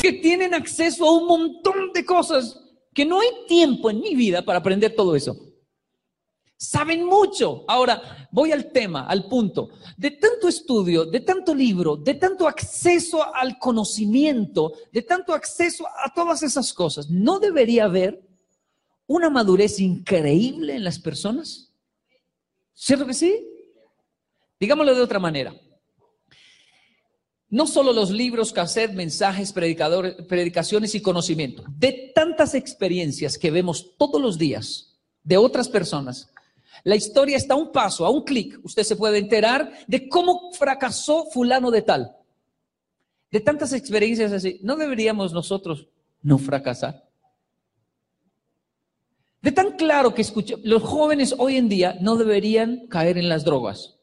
Que tienen acceso a un montón de cosas que no hay tiempo en mi vida para aprender todo eso. Saben mucho. Ahora, voy al tema, al punto. De tanto estudio, de tanto libro, de tanto acceso al conocimiento, de tanto acceso a todas esas cosas, ¿no debería haber una madurez increíble en las personas? ¿Cierto que sí? Digámoslo de otra manera. No solo los libros, cassette, mensajes, predicaciones y conocimiento. De tantas experiencias que vemos todos los días de otras personas, la historia está a un paso, a un clic. Usted se puede enterar de cómo fracasó fulano de tal. De tantas experiencias así, ¿no deberíamos nosotros no fracasar? De tan claro que escuché, los jóvenes hoy en día no deberían caer en las drogas.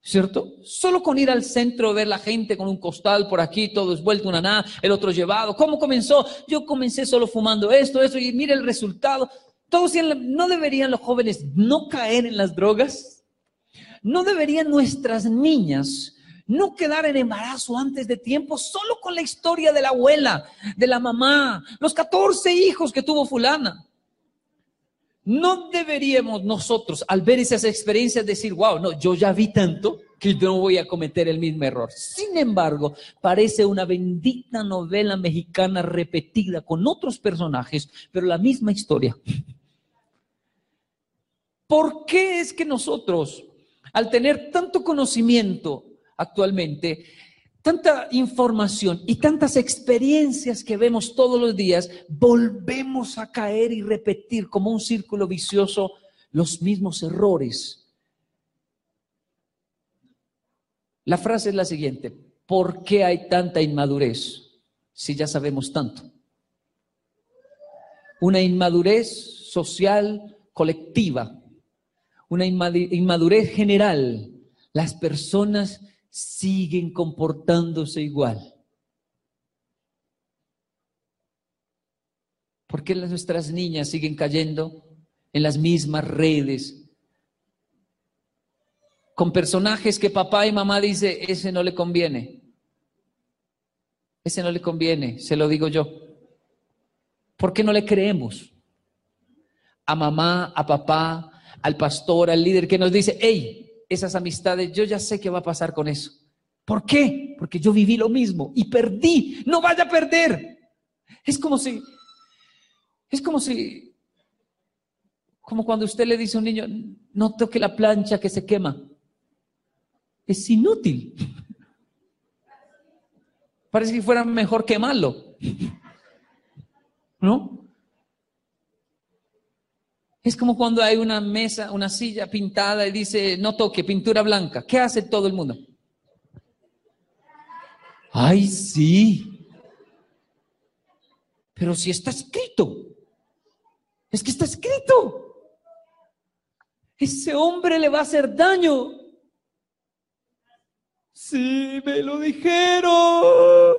¿Cierto? Solo con ir al centro, ver la gente con un costal por aquí, todo es vuelto una nada, el otro llevado. ¿Cómo comenzó? Yo comencé solo fumando esto, esto, y mire el resultado. Todos no deberían los jóvenes no caer en las drogas. No deberían nuestras niñas no quedar en embarazo antes de tiempo solo con la historia de la abuela, de la mamá, los 14 hijos que tuvo fulana. No deberíamos nosotros, al ver esas experiencias, decir, wow, no, yo ya vi tanto que no voy a cometer el mismo error. Sin embargo, parece una bendita novela mexicana repetida con otros personajes, pero la misma historia. ¿Por qué es que nosotros, al tener tanto conocimiento actualmente, tanta información y tantas experiencias que vemos todos los días, volvemos a caer y repetir como un círculo vicioso los mismos errores. La frase es la siguiente, ¿por qué hay tanta inmadurez si ya sabemos tanto? Una inmadurez social colectiva, una inmadurez general. Las personas siguen comportándose igual. ¿Por qué nuestras niñas siguen cayendo en las mismas redes? Con personajes que papá y mamá dice, ese no le conviene. Ese no le conviene, se lo digo yo. ¿Por qué no le creemos? A mamá, a papá, al pastor, al líder que nos dice, hey, esas amistades, yo ya sé qué va a pasar con eso. ¿Por qué? Porque yo viví lo mismo y perdí. No vaya a perder. Es como si, es como si, como cuando usted le dice a un niño, no toque la plancha que se quema. Es inútil. Parece que fuera mejor quemarlo. ¿No? Es como cuando hay una mesa, una silla pintada y dice, no toque, pintura blanca. ¿Qué hace todo el mundo? Ay, sí. Pero si está escrito. Es que está escrito. Ese hombre le va a hacer daño. Sí, me lo dijeron.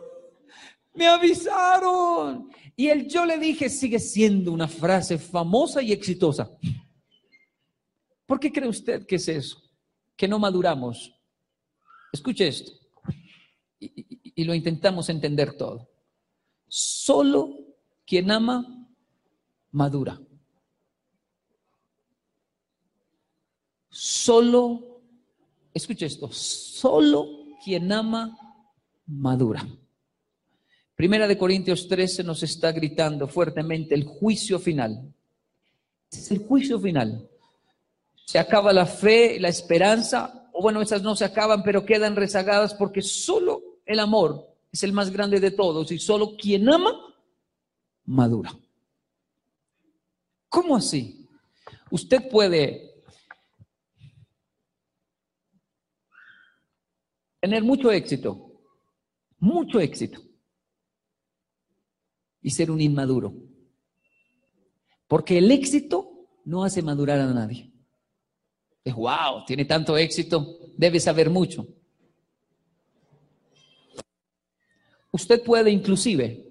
Me avisaron. Y el yo le dije sigue siendo una frase famosa y exitosa. ¿Por qué cree usted que es eso? Que no maduramos. Escuche esto. Y, lo intentamos entender todo. Solo quien ama, madura. Solo, escuche esto, solo quien ama, madura. Primera de Corintios 13 nos está gritando fuertemente el juicio final. Es el juicio final. Se acaba la fe, la esperanza, o bueno, esas no se acaban, pero quedan rezagadas porque solo el amor es el más grande de todos y solo quien ama, madura. ¿Cómo así? Usted puede tener mucho éxito, mucho éxito, y ser un inmaduro. Porque el éxito no hace madurar a nadie. Es wow, tiene tanto éxito, debe saber mucho. Usted puede inclusive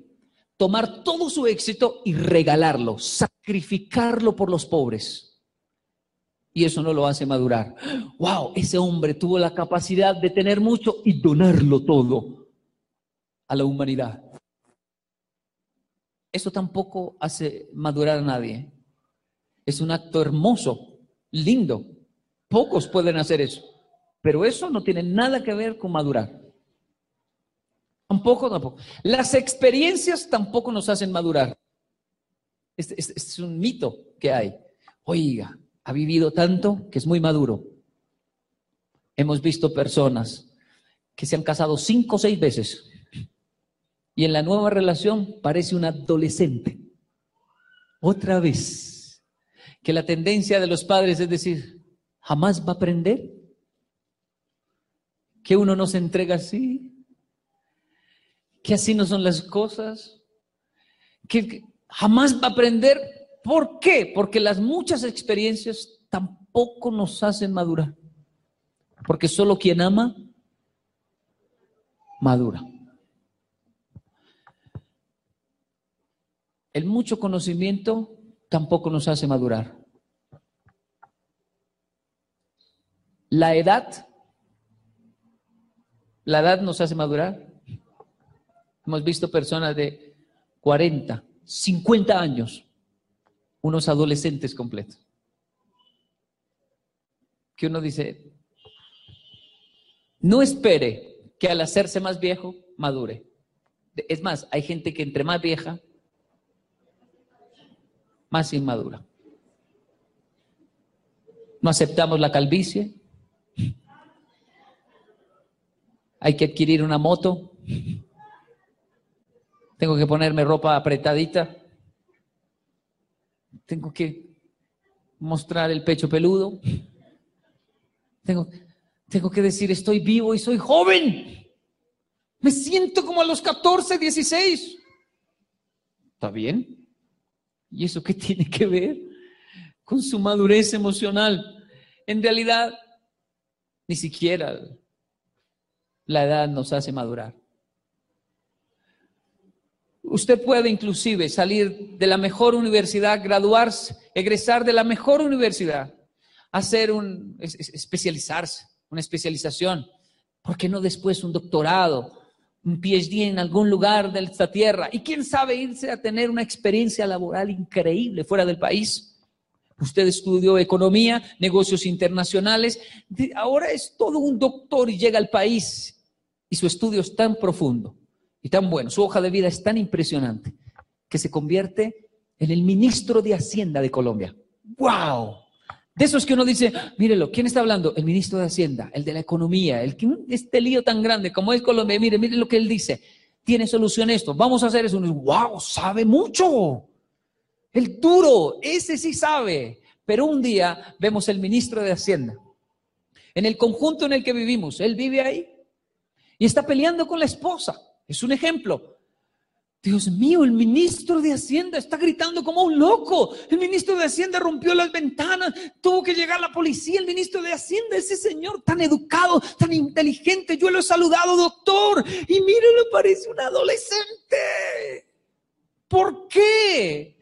tomar todo su éxito y regalarlo, sacrificarlo por los pobres. Y eso no lo hace madurar. Wow, ese hombre tuvo la capacidad de tener mucho y donarlo todo a la humanidad. Eso tampoco hace madurar a nadie. Es un acto hermoso, lindo. Pocos pueden hacer eso. Pero eso no tiene nada que ver con madurar. Tampoco, tampoco. Las experiencias tampoco nos hacen madurar. Es un mito que hay. Oiga, ha vivido tanto que es muy maduro. Hemos visto personas que se han casado cinco o seis veces y en la nueva relación parece un adolescente. Otra vez. Que la tendencia de los padres es decir, jamás va a aprender. Que uno no se entrega así que así no son las cosas, que jamás va a aprender. ¿Por qué? Porque las muchas experiencias tampoco nos hacen madurar. Porque solo quien ama, madura. El mucho conocimiento tampoco nos hace madurar. La edad, la edad nos hace madurar. Hemos visto personas de 40, 50 años, unos adolescentes completos. Que uno dice, no espere que al hacerse más viejo madure. Es más, hay gente que entre más vieja, más inmadura. No aceptamos la calvicie. Hay que adquirir una moto. Tengo que ponerme ropa apretadita. Tengo que mostrar el pecho peludo. Tengo, tengo que decir, estoy vivo y soy joven. Me siento como a los 14, 16. ¿Está bien? ¿Y eso qué tiene que ver con su madurez emocional? En realidad, ni siquiera la edad nos hace madurar. Usted puede inclusive salir de la mejor universidad, graduarse, egresar de la mejor universidad, hacer un, especializarse, una especialización. ¿Por qué no después un doctorado, un PhD en algún lugar de esta tierra? Y quién sabe irse a tener una experiencia laboral increíble fuera del país. Usted estudió economía, negocios internacionales, ahora es todo un doctor y llega al país y su estudio es tan profundo y tan bueno, su hoja de vida es tan impresionante que se convierte en el ministro de Hacienda de Colombia. ¡Wow! De esos que uno dice, mírelo, ¿quién está hablando? El ministro de Hacienda, el de la economía, el que este lío tan grande como es Colombia, mire, mire lo que él dice, tiene solución esto, vamos a hacer eso. ¡Wow! Sabe mucho. El duro, ese sí sabe. Pero un día vemos el ministro de Hacienda. En el conjunto en el que vivimos, él vive ahí y está peleando con la esposa. Es un ejemplo. Dios mío, el ministro de Hacienda está gritando como un loco. El ministro de Hacienda rompió las ventanas, tuvo que llegar la policía. El ministro de Hacienda, ese señor tan educado, tan inteligente, yo lo he saludado, doctor, y mire, le parece un adolescente. ¿Por qué?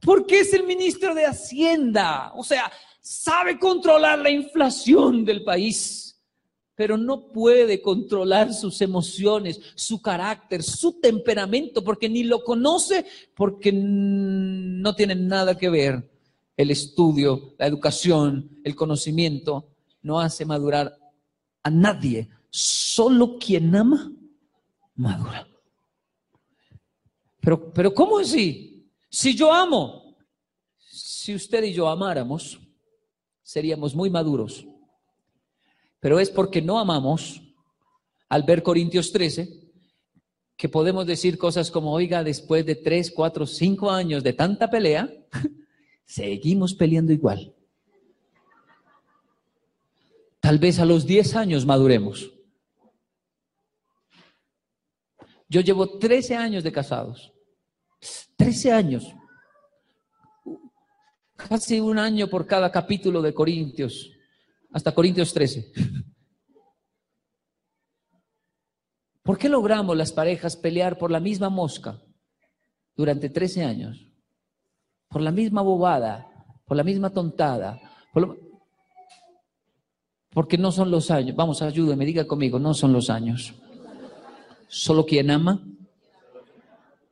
Porque es el ministro de Hacienda. O sea, sabe controlar la inflación del país pero no puede controlar sus emociones, su carácter, su temperamento, porque ni lo conoce, porque no tiene nada que ver. El estudio, la educación, el conocimiento no hace madurar a nadie. Solo quien ama, madura. Pero, pero ¿cómo así? Si yo amo, si usted y yo amáramos, seríamos muy maduros pero es porque no amamos, al ver Corintios 13, que podemos decir cosas como, oiga, después de tres, cuatro, cinco años de tanta pelea, seguimos peleando igual. Tal vez a los diez años maduremos. Yo llevo 13 años de casados. 13 años. Casi un año por cada capítulo de Corintios hasta Corintios 13. ¿Por qué logramos las parejas pelear por la misma mosca durante 13 años? Por la misma bobada, por la misma tontada. Porque no son los años. Vamos, ayúdeme, diga conmigo, no son los años. Solo quien ama,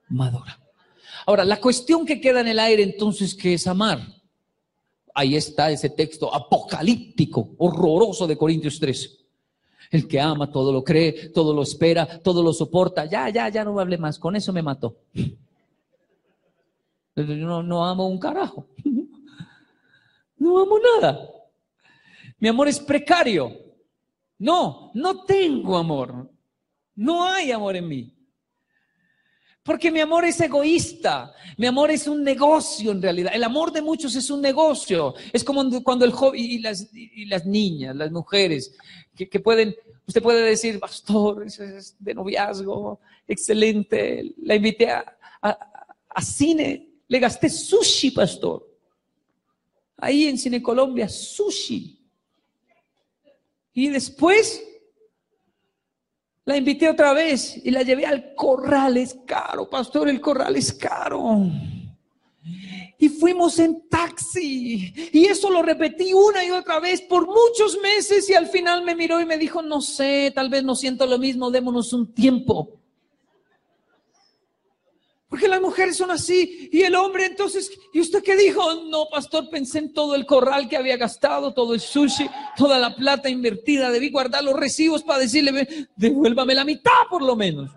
madura. Ahora, la cuestión que queda en el aire entonces, ¿qué es amar? Ahí está ese texto apocalíptico, horroroso de Corintios 13. El que ama todo lo cree, todo lo espera, todo lo soporta. Ya, ya, ya no hable más. Con eso me mató. No, no amo un carajo. No amo nada. Mi amor es precario. No, no tengo amor. No hay amor en mí. Porque mi amor es egoísta, mi amor es un negocio en realidad. El amor de muchos es un negocio. Es como cuando el joven y las, niñas, las mujeres, que, pueden, usted puede decir, pastor, es de noviazgo, excelente, la invité a cine, le gasté sushi, pastor. Ahí en Cine Colombia, sushi. Y después la invité otra vez y la llevé al corral. Es caro, pastor, el corral es caro. Y fuimos en taxi. Y eso lo repetí una y otra vez por muchos meses y al final me miró y me dijo, no sé, tal vez no siento lo mismo, démonos un tiempo. Porque las mujeres son así. Y el hombre entonces, ¿y usted qué dijo? No, pastor, pensé en todo el corral que había gastado, todo el sushi, toda la plata invertida. Debí guardar los recibos para decirle, devuélvame la mitad por lo menos.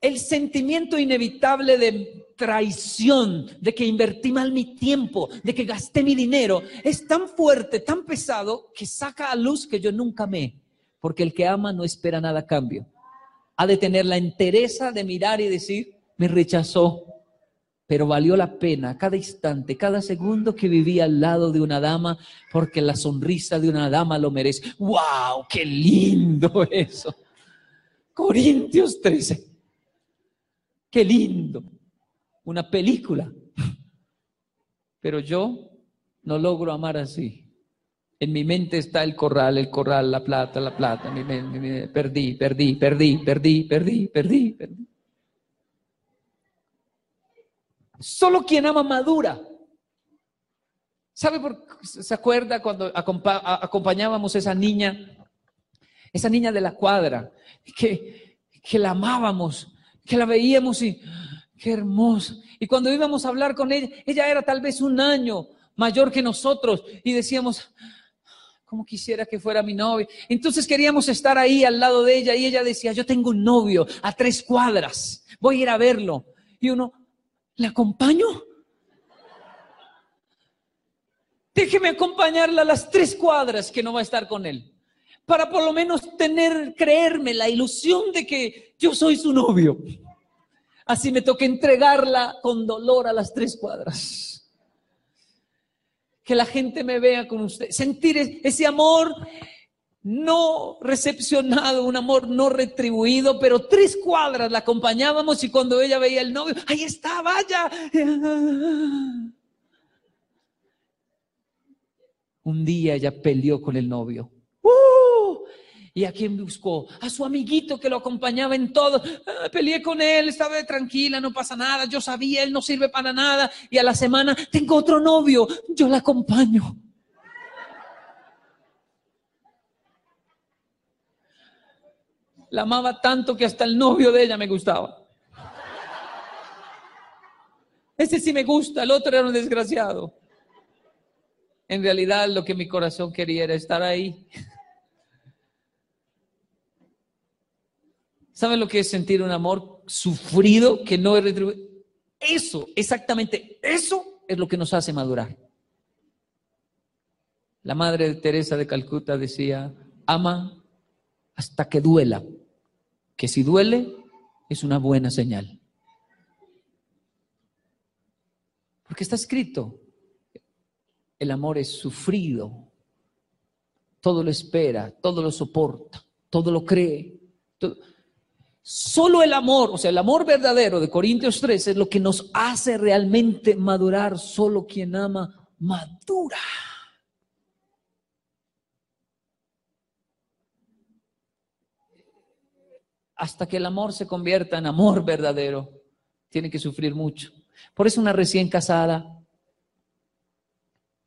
El sentimiento inevitable de traición, de que invertí mal mi tiempo, de que gasté mi dinero, es tan fuerte, tan pesado, que saca a luz que yo nunca amé porque el que ama no espera nada a cambio. Ha de tener la entereza de mirar y decir, me rechazó, pero valió la pena cada instante, cada segundo que vivía al lado de una dama, porque la sonrisa de una dama lo merece. ¡Wow! ¡Qué lindo eso! Corintios 13. ¡Qué lindo! Una película. Pero yo no logro amar así. En mi mente está el corral, el corral, la plata, la plata. Perdí, perdí, perdí, perdí, perdí, perdí, perdí. Solo quien ama madura. ¿Sabe por se acuerda cuando acompañábamos a esa niña, esa niña de la cuadra, que, que la amábamos, que la veíamos y qué hermosa. Y cuando íbamos a hablar con ella, ella era tal vez un año mayor que nosotros y decíamos, ¿Cómo quisiera que fuera mi novio? Entonces queríamos estar ahí al lado de ella y ella decía, yo tengo un novio a tres cuadras, voy a ir a verlo. Y uno, ¿le acompaño? Déjeme acompañarla a las tres cuadras que no va a estar con él, para por lo menos tener, creerme la ilusión de que yo soy su novio. Así me toca entregarla con dolor a las tres cuadras que la gente me vea con usted, sentir ese amor no recepcionado, un amor no retribuido, pero tres cuadras la acompañábamos y cuando ella veía el novio, ahí está, vaya. Un día ella peleó con el novio. ¿Y a quién buscó? A su amiguito que lo acompañaba en todo. Ah, peleé con él, estaba tranquila, no pasa nada. Yo sabía, él no sirve para nada. Y a la semana, tengo otro novio, yo la acompaño. La amaba tanto que hasta el novio de ella me gustaba. Ese sí me gusta, el otro era un desgraciado. En realidad lo que mi corazón quería era estar ahí. ¿Saben lo que es sentir un amor sufrido que no es retribuido? Eso, exactamente, eso es lo que nos hace madurar. La madre de Teresa de Calcuta decía, ama hasta que duela, que si duele es una buena señal. Porque está escrito, el amor es sufrido, todo lo espera, todo lo soporta, todo lo cree. Solo el amor, o sea, el amor verdadero de Corintios 13 es lo que nos hace realmente madurar. Solo quien ama madura. Hasta que el amor se convierta en amor verdadero, tiene que sufrir mucho. Por eso una recién casada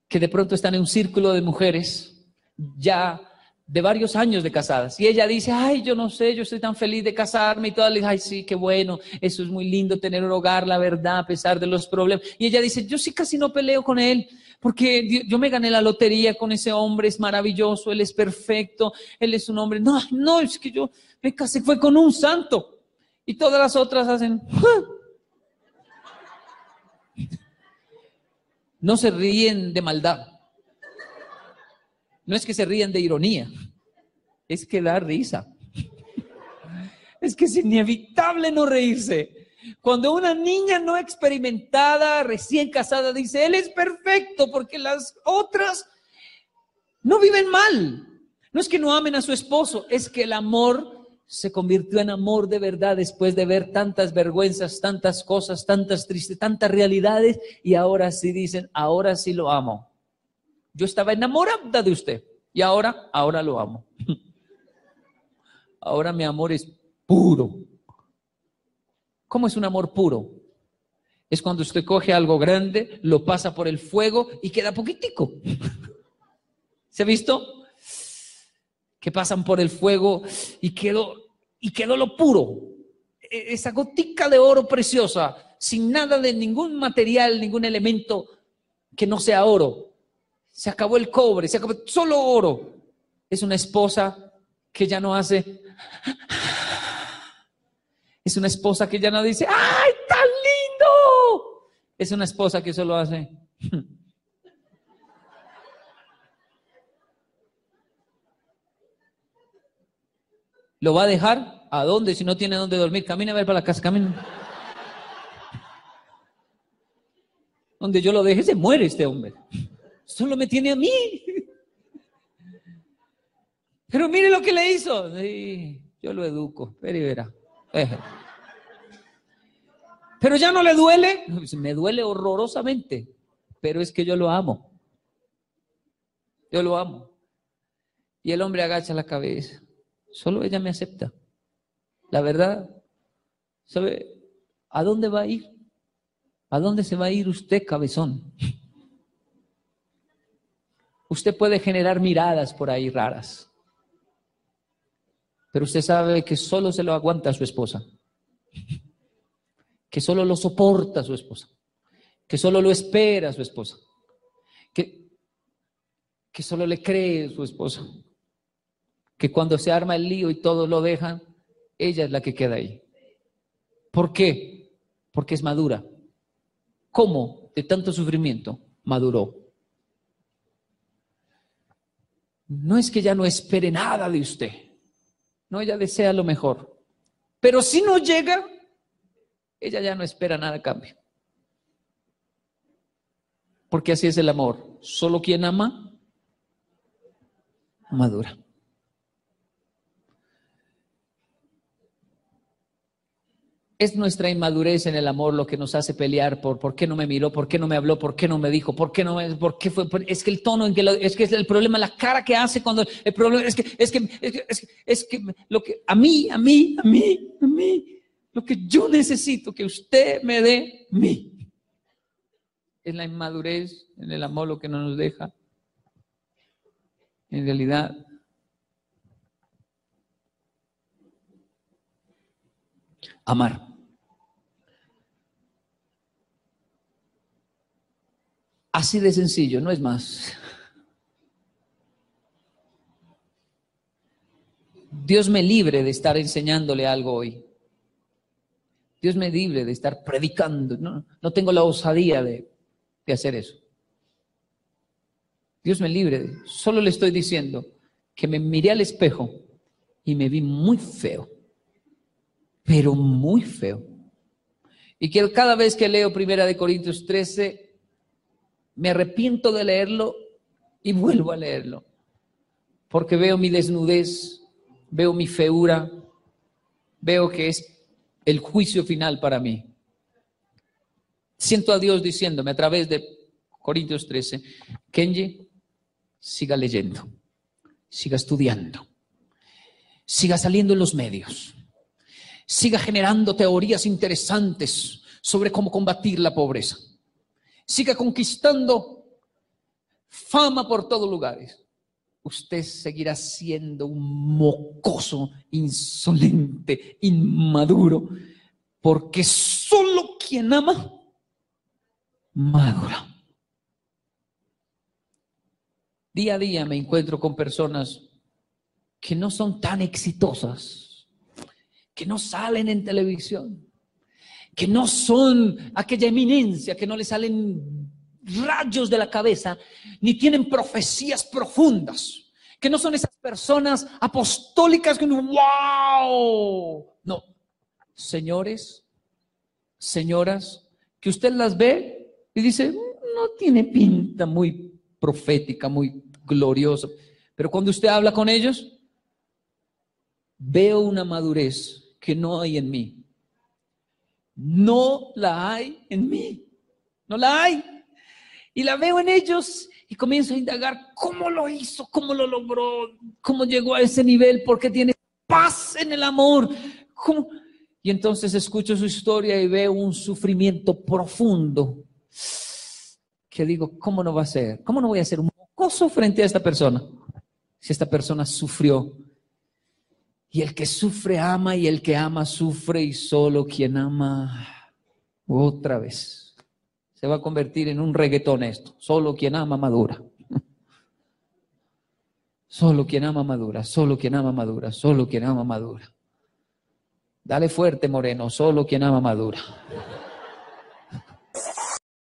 que de pronto están en un círculo de mujeres ya de varios años de casadas. Y ella dice, ay, yo no sé, yo estoy tan feliz de casarme. Y todas le dicen, ay, sí, qué bueno, eso es muy lindo tener un hogar, la verdad, a pesar de los problemas. Y ella dice, yo sí casi no peleo con él, porque yo me gané la lotería con ese hombre, es maravilloso, él es perfecto, él es un hombre. No, no, es que yo me casé, fue con un santo. Y todas las otras hacen, no se ríen de maldad. No es que se ríen de ironía, es que da risa. Es que es inevitable no reírse. Cuando una niña no experimentada, recién casada, dice, él es perfecto porque las otras no viven mal. No es que no amen a su esposo, es que el amor se convirtió en amor de verdad después de ver tantas vergüenzas, tantas cosas, tantas tristes, tantas realidades y ahora sí dicen, ahora sí lo amo. Yo estaba enamorada de usted y ahora, ahora lo amo. Ahora mi amor es puro. ¿Cómo es un amor puro? Es cuando usted coge algo grande, lo pasa por el fuego y queda poquitico. ¿Se ha visto? que pasan por el fuego y quedó, y quedó lo puro. E, esa gotica de oro preciosa, sin nada de ningún material, ningún elemento que no sea oro. Se acabó el cobre, se acabó solo oro. Es una esposa que ya no hace. Es una esposa que ya no dice, ¡ay, tan lindo! Es una esposa que solo hace. ¿Lo va a dejar? ¿A dónde si no tiene dónde dormir? Camina a ver para la casa, camina. Donde yo lo deje se muere este hombre. Solo me tiene a mí. Pero mire lo que le hizo. yo lo educo, pero y verá. Pero ya no le duele. Me duele horrorosamente. Pero es que yo lo amo. Yo lo amo. Y el hombre agacha la cabeza. Solo ella me acepta. La verdad, ¿sabe a dónde va a ir? ¿A dónde se va a ir usted, cabezón? Usted puede generar miradas por ahí raras, pero usted sabe que solo se lo aguanta su esposa, que solo lo soporta su esposa, que solo lo espera su esposa, que, que solo le cree su esposa que cuando se arma el lío y todos lo dejan, ella es la que queda ahí. ¿Por qué? Porque es madura. ¿Cómo? De tanto sufrimiento, maduró. No es que ella no espere nada de usted. No, ella desea lo mejor. Pero si no llega, ella ya no espera nada a cambio. Porque así es el amor. Solo quien ama, madura. Es nuestra inmadurez en el amor lo que nos hace pelear por por qué no me miró, por qué no me habló, por qué no me dijo, por qué no me, por qué fue, es que el tono en que lo- es que es el problema, la cara que hace cuando el problema es que es que es que, es que, es que lo que a mí, a mí, a mí, a mí, lo que yo necesito que usted me dé mí. Es la inmadurez en el amor lo que no nos deja. En realidad amar. Así de sencillo, no es más. Dios me libre de estar enseñándole algo hoy. Dios me libre de estar predicando. No, no tengo la osadía de, de hacer eso. Dios me libre. Solo le estoy diciendo que me miré al espejo y me vi muy feo. Pero muy feo. Y que cada vez que leo Primera de Corintios 13, me arrepiento de leerlo y vuelvo a leerlo. Porque veo mi desnudez, veo mi feura, veo que es el juicio final para mí. Siento a Dios diciéndome a través de Corintios 13, Kenji, siga leyendo, siga estudiando, siga saliendo en los medios, siga generando teorías interesantes sobre cómo combatir la pobreza, siga conquistando fama por todos lugares. Usted seguirá siendo un mocoso, insolente, inmaduro, porque solo quien ama, madura. Día a día me encuentro con personas que no son tan exitosas, que no salen en televisión, que no son aquella eminencia, que no le salen rayos de la cabeza, ni tienen profecías profundas, que no son esas personas apostólicas que wow, no, señores, señoras, que usted las ve y dice, no tiene pinta muy profética, muy gloriosa, pero cuando usted habla con ellos, veo una madurez que no hay en mí. No la hay en mí. No la hay. Y la veo en ellos y comienzo a indagar cómo lo hizo, cómo lo logró, cómo llegó a ese nivel, porque tiene paz en el amor. ¿Cómo? Y entonces escucho su historia y veo un sufrimiento profundo. Que digo, ¿cómo no va a ser? ¿Cómo no voy a ser un mocoso frente a esta persona? Si esta persona sufrió. Y el que sufre ama y el que ama sufre y solo quien ama otra vez se va a convertir en un reggaetón esto. Solo quien ama madura. Solo quien ama madura, solo quien ama madura, solo quien ama madura. Dale fuerte, Moreno, solo quien ama madura.